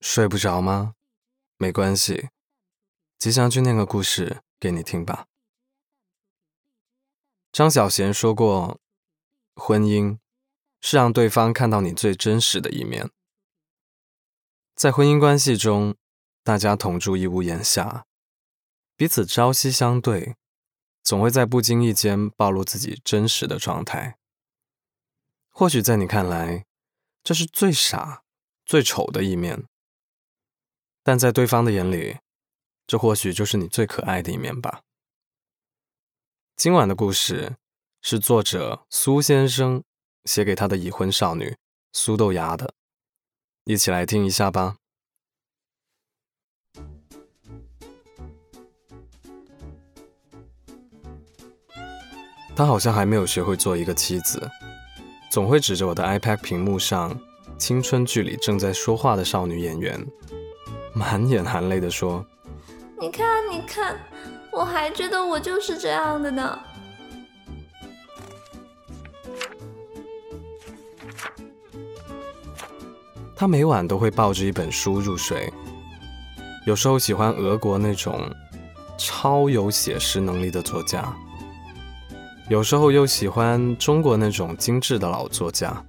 睡不着吗？没关系，吉祥君念个故事给你听吧。张小娴说过，婚姻是让对方看到你最真实的一面。在婚姻关系中，大家同住一屋檐下，彼此朝夕相对，总会在不经意间暴露自己真实的状态。或许在你看来，这是最傻、最丑的一面，但在对方的眼里，这或许就是你最可爱的一面吧。今晚的故事是作者苏先生写给他的已婚少女苏豆芽的，一起来听一下吧。他好像还没有学会做一个妻子。总会指着我的 iPad 屏幕上青春剧里正在说话的少女演员，满眼含泪地说：“你看，你看，我还觉得我就是这样的呢。”他每晚都会抱着一本书入睡，有时候喜欢俄国那种超有写实能力的作家。有时候又喜欢中国那种精致的老作家。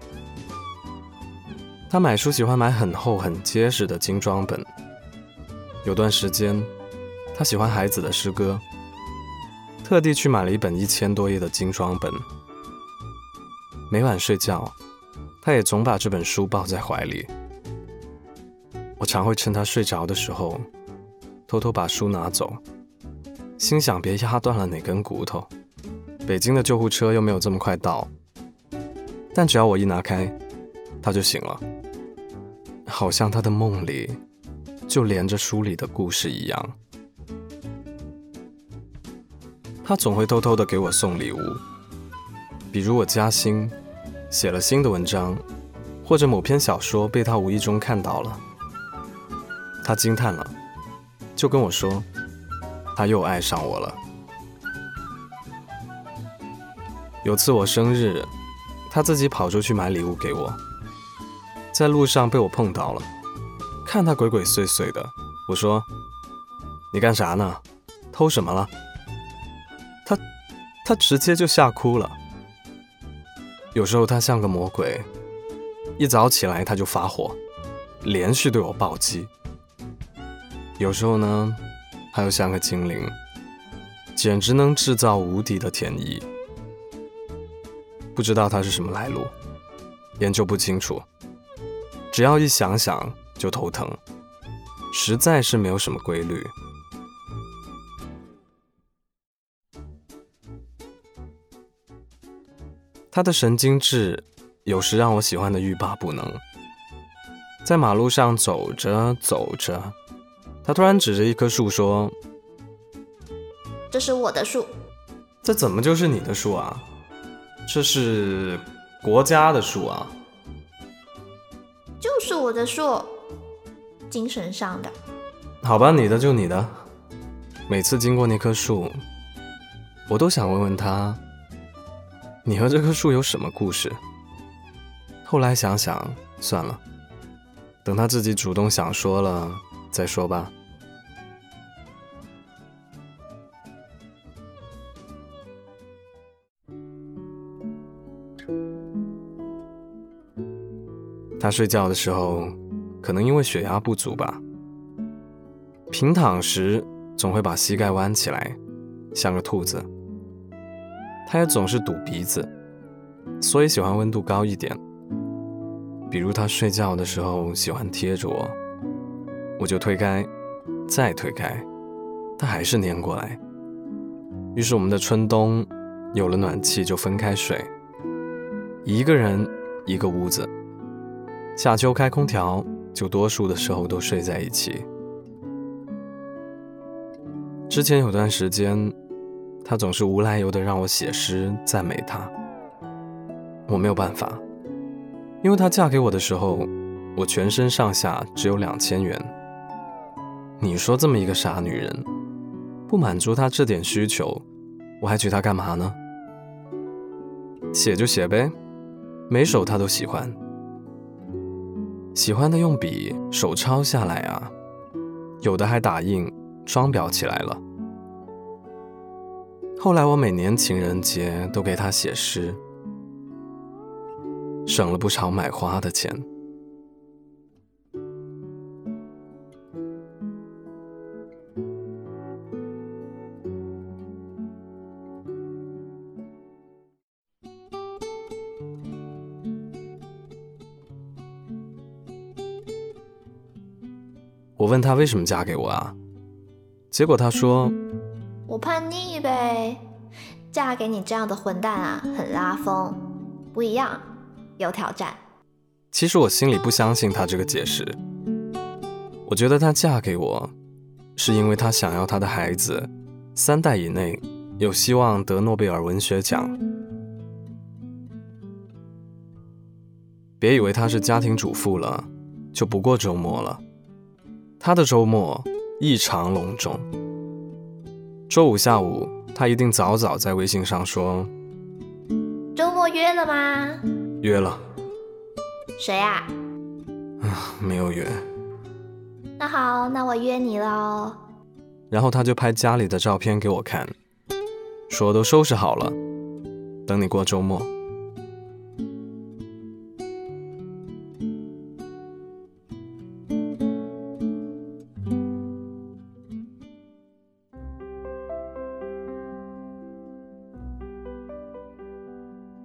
他买书喜欢买很厚很结实的精装本。有段时间，他喜欢孩子的诗歌，特地去买了一本一千多页的精装本。每晚睡觉，他也总把这本书抱在怀里。我常会趁他睡着的时候，偷偷把书拿走，心想别压断了哪根骨头。北京的救护车又没有这么快到，但只要我一拿开，他就醒了，好像他的梦里就连着书里的故事一样。他总会偷偷的给我送礼物，比如我加薪，写了新的文章，或者某篇小说被他无意中看到了，他惊叹了，就跟我说，他又爱上我了。有次我生日，他自己跑出去买礼物给我，在路上被我碰到了，看他鬼鬼祟祟的，我说：“你干啥呢？偷什么了？”他他直接就吓哭了。有时候他像个魔鬼，一早起来他就发火，连续对我暴击。有时候呢，他又像个精灵，简直能制造无敌的甜意。不知道他是什么来路，研究不清楚。只要一想想就头疼，实在是没有什么规律。他的神经质有时让我喜欢的欲罢不能。在马路上走着走着，他突然指着一棵树说：“这是我的树。”这怎么就是你的树啊？这是国家的树啊，就是我的树，精神上的。好吧，你的就你的。每次经过那棵树，我都想问问他，你和这棵树有什么故事？后来想想，算了，等他自己主动想说了再说吧。他睡觉的时候，可能因为血压不足吧，平躺时总会把膝盖弯起来，像个兔子。他也总是堵鼻子，所以喜欢温度高一点。比如他睡觉的时候喜欢贴着我，我就推开，再推开，他还是粘过来。于是我们的春冬有了暖气就分开睡，一个人一个屋子。夏秋开空调，就多数的时候都睡在一起。之前有段时间，他总是无来由的让我写诗赞美他，我没有办法，因为她嫁给我的时候，我全身上下只有两千元。你说这么一个傻女人，不满足她这点需求，我还娶她干嘛呢？写就写呗，每首她都喜欢。喜欢的用笔手抄下来啊，有的还打印装裱起来了。后来我每年情人节都给他写诗，省了不少买花的钱。我问她为什么嫁给我啊？结果她说：“我叛逆呗，嫁给你这样的混蛋啊，很拉风，不一样，有挑战。”其实我心里不相信她这个解释。我觉得她嫁给我，是因为她想要她的孩子三代以内有希望得诺贝尔文学奖。别以为她是家庭主妇了，就不过周末了。他的周末异常隆重。周五下午，他一定早早在微信上说：“周末约了吗？”“约了。”“谁啊？”“啊，没有约。”“那好，那我约你喽。”然后他就拍家里的照片给我看，说都收拾好了，等你过周末。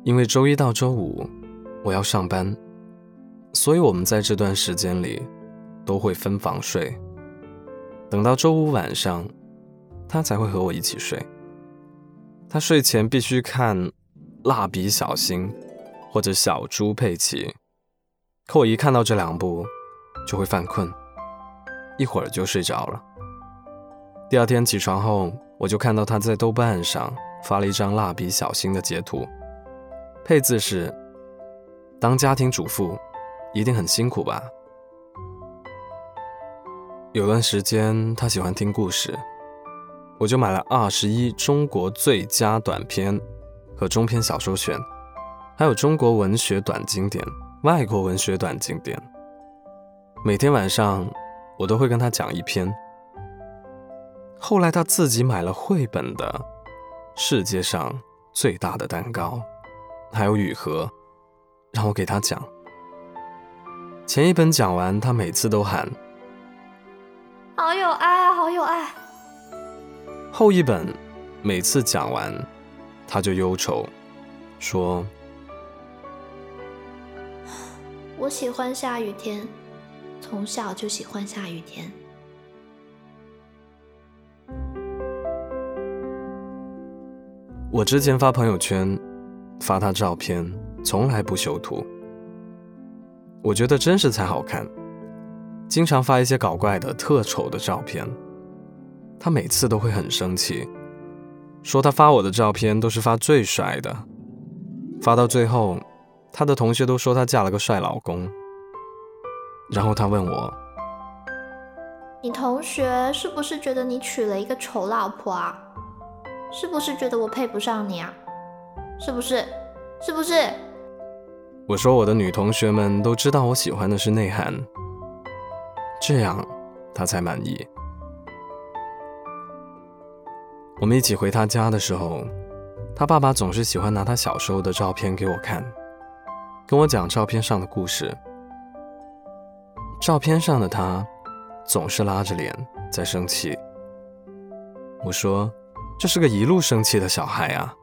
因为周一到周五我要上班，所以我们在这段时间里都会分房睡。等到周五晚上，他才会和我一起睡。他睡前必须看《蜡笔小新》或者《小猪佩奇》，可我一看到这两部就会犯困，一会儿就睡着了。第二天起床后，我就看到他在豆瓣上发了一张《蜡笔小新》的截图。配字是：当家庭主妇一定很辛苦吧？有段时间他喜欢听故事，我就买了二十一中国最佳短篇和中篇小说选，还有中国文学短经典、外国文学短经典。每天晚上我都会跟他讲一篇。后来他自己买了绘本的《世界上最大的蛋糕》。还有雨禾，让我给他讲。前一本讲完，他每次都喊：“好有爱啊，好有爱。”后一本每次讲完，他就忧愁，说：“我喜欢下雨天，从小就喜欢下雨天。”我之前发朋友圈。发他照片，从来不修图。我觉得真实才好看，经常发一些搞怪的、特丑的照片。他每次都会很生气，说他发我的照片都是发最帅的。发到最后，他的同学都说他嫁了个帅老公。然后他问我：“你同学是不是觉得你娶了一个丑老婆啊？是不是觉得我配不上你啊？”是不是？是不是？我说我的女同学们都知道我喜欢的是内涵，这样她才满意。我们一起回他家的时候，他爸爸总是喜欢拿他小时候的照片给我看，跟我讲照片上的故事。照片上的他总是拉着脸在生气。我说这是个一路生气的小孩啊。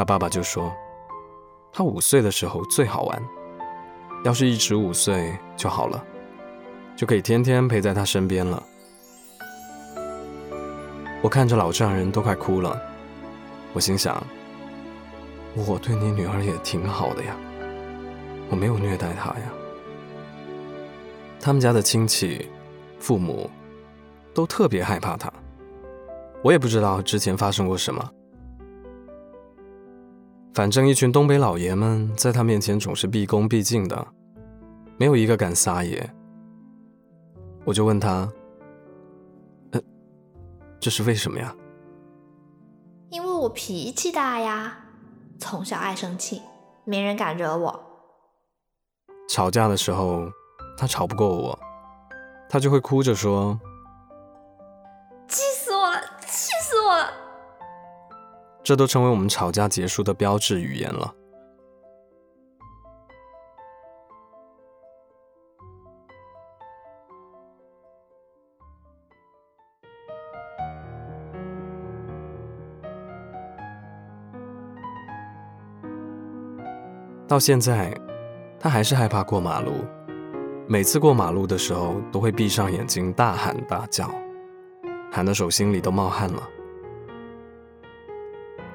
他爸爸就说：“他五岁的时候最好玩，要是一直五岁就好了，就可以天天陪在他身边了。”我看着老丈人都快哭了，我心想：“我对你女儿也挺好的呀，我没有虐待她呀。”他们家的亲戚、父母都特别害怕他，我也不知道之前发生过什么。反正一群东北老爷们在他面前总是毕恭毕敬的，没有一个敢撒野。我就问他：“呃，这是为什么呀？”因为我脾气大呀，从小爱生气，没人敢惹我。吵架的时候，他吵不过我，他就会哭着说：“这都成为我们吵架结束的标志语言了。到现在，他还是害怕过马路。每次过马路的时候，都会闭上眼睛大喊大叫，喊的手心里都冒汗了。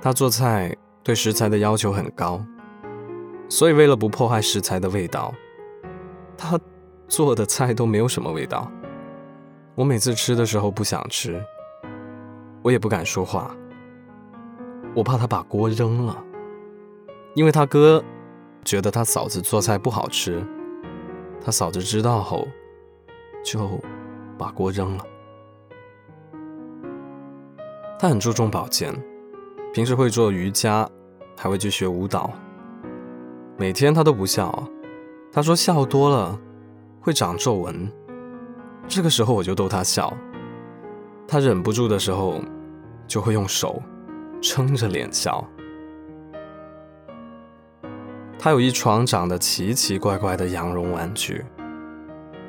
他做菜对食材的要求很高，所以为了不破坏食材的味道，他做的菜都没有什么味道。我每次吃的时候不想吃，我也不敢说话，我怕他把锅扔了，因为他哥。觉得他嫂子做菜不好吃，他嫂子知道后，就把锅扔了。他很注重保健，平时会做瑜伽，还会去学舞蹈。每天他都不笑，他说笑多了会长皱纹。这个时候我就逗他笑，他忍不住的时候就会用手撑着脸笑。他有一床长得奇奇怪怪的羊绒玩具，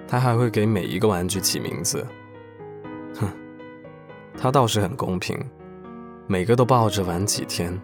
他还会给每一个玩具起名字。哼，他倒是很公平，每个都抱着玩几天。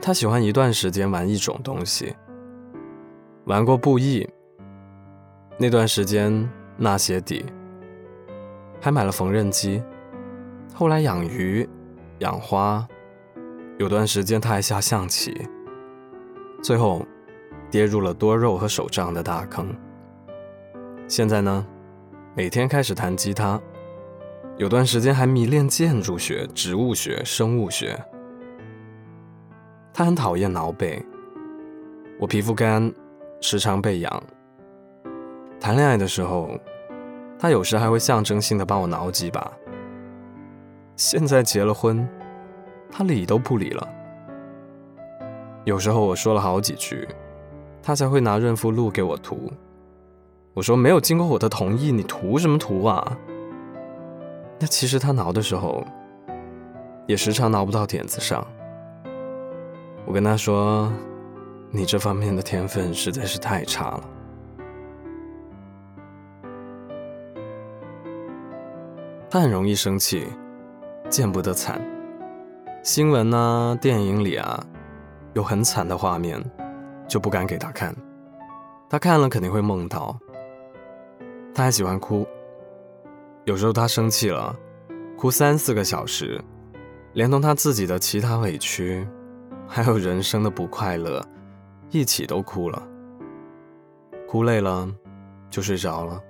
他喜欢一段时间玩一种东西，玩过布艺，那段时间纳鞋底，还买了缝纫机。后来养鱼、养花，有段时间他还下象棋。最后跌入了多肉和手账的大坑。现在呢，每天开始弹吉他，有段时间还迷恋建筑学、植物学、生物学。他很讨厌挠背，我皮肤干，时常被痒。谈恋爱的时候，他有时还会象征性的帮我挠几把。现在结了婚，他理都不理了。有时候我说了好几句，他才会拿润肤露给我涂。我说没有经过我的同意，你涂什么涂啊？那其实他挠的时候，也时常挠不到点子上。我跟他说：“你这方面的天分实在是太差了。”他很容易生气，见不得惨。新闻啊，电影里啊，有很惨的画面，就不敢给他看。他看了肯定会梦到。他还喜欢哭，有时候他生气了，哭三四个小时，连同他自己的其他委屈。还有人生的不快乐，一起都哭了。哭累了，就睡着了。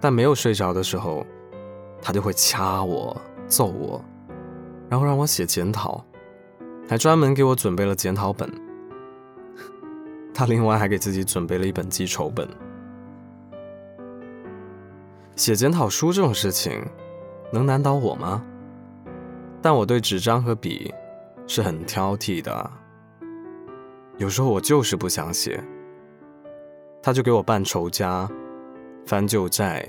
但没有睡着的时候，他就会掐我、揍我，然后让我写检讨，还专门给我准备了检讨本。他另外还给自己准备了一本记仇本。写检讨书这种事情，能难倒我吗？但我对纸张和笔。是很挑剔的，有时候我就是不想写，他就给我办仇家，翻旧债，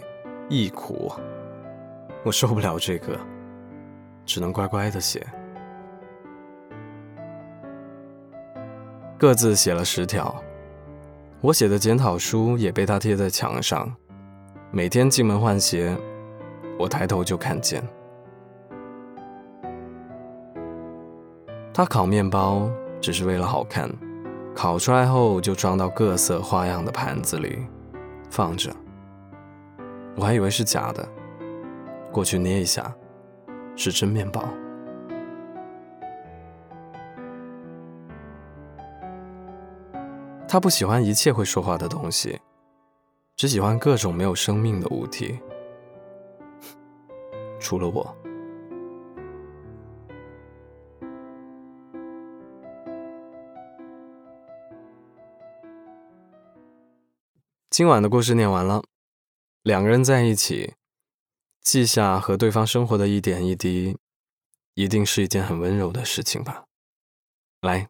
忆苦，我受不了这个，只能乖乖的写。各自写了十条，我写的检讨书也被他贴在墙上，每天进门换鞋，我抬头就看见。他烤面包只是为了好看，烤出来后就装到各色花样的盘子里，放着。我还以为是假的，过去捏一下，是真面包。他不喜欢一切会说话的东西，只喜欢各种没有生命的物体，除了我。今晚的故事念完了，两个人在一起，记下和对方生活的一点一滴，一定是一件很温柔的事情吧？来，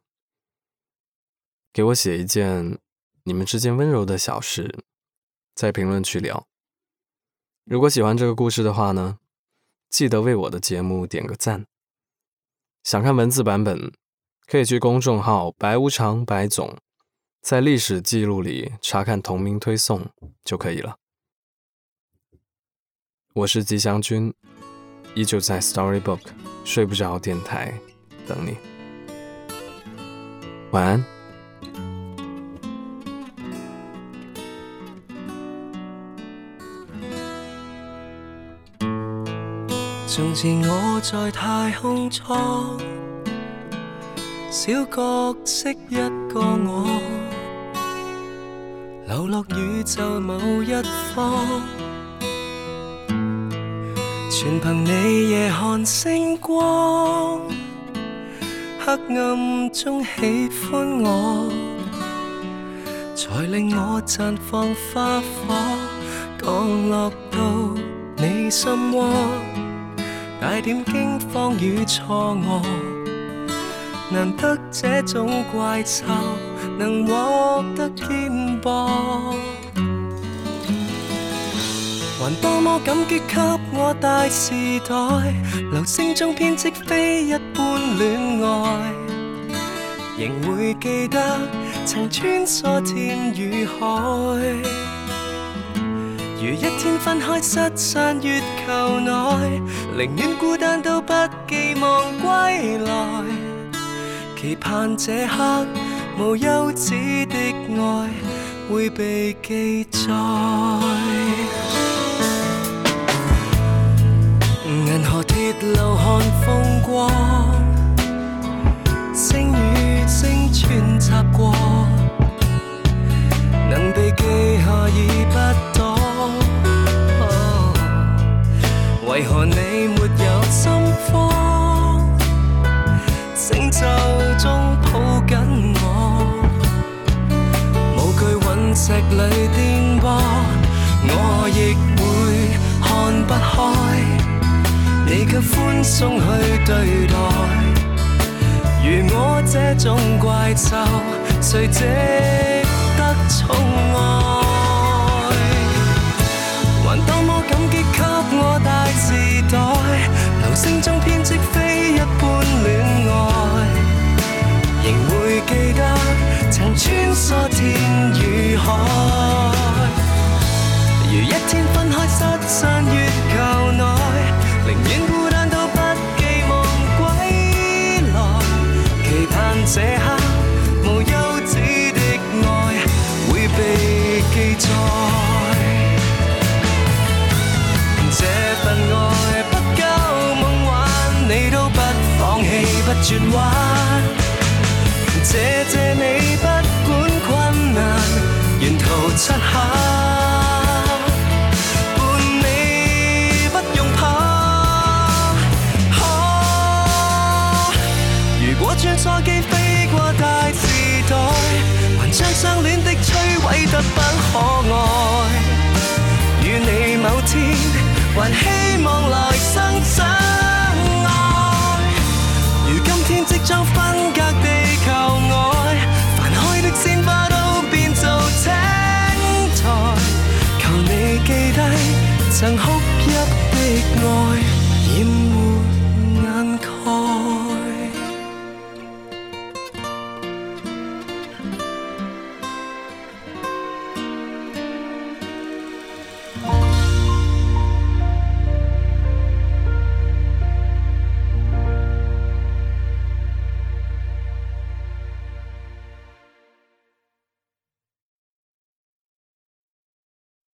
给我写一件你们之间温柔的小事，在评论区聊。如果喜欢这个故事的话呢，记得为我的节目点个赞。想看文字版本，可以去公众号“白无常白总”。在历史记录里查看同名推送就可以了。我是吉祥君，依旧在 Storybook 睡不着电台等你。晚安。从前我在太空舱，小角色一个我。流落宇宙某一方，全凭你夜看星光，黑暗中喜欢我，才令我绽放花火，降落到你心窝，带点惊慌与错愕，难得这种怪兽。能获得肩膊，还多么感激给我大时代，流星中编织非一般恋爱，仍会记得曾穿梭天与海，如一天分开失散月球内，宁愿孤单都不寄望归来，期盼这刻。无休止的爱会被记载，银河铁路看风光，你却宽松去对待。如我这种怪兽，谁值得宠爱？还多么感激给我大时代，流星中编织非一般恋爱，仍会记得曾穿梭天与。海，如一天分开失散月球内，宁愿孤单都不寄望归来，期盼这刻无休止的爱会被记载。这份爱不够梦幻，你都不放弃不转弯，谢谢你不管困难。沿途漆黑，梭机飞过大时代，还将相恋的摧毁得不可爱。与你某天还希望来生相爱。如今天即将分隔地球外，繁开的鲜花都变做青苔。求你记低。曾哭泣的爱，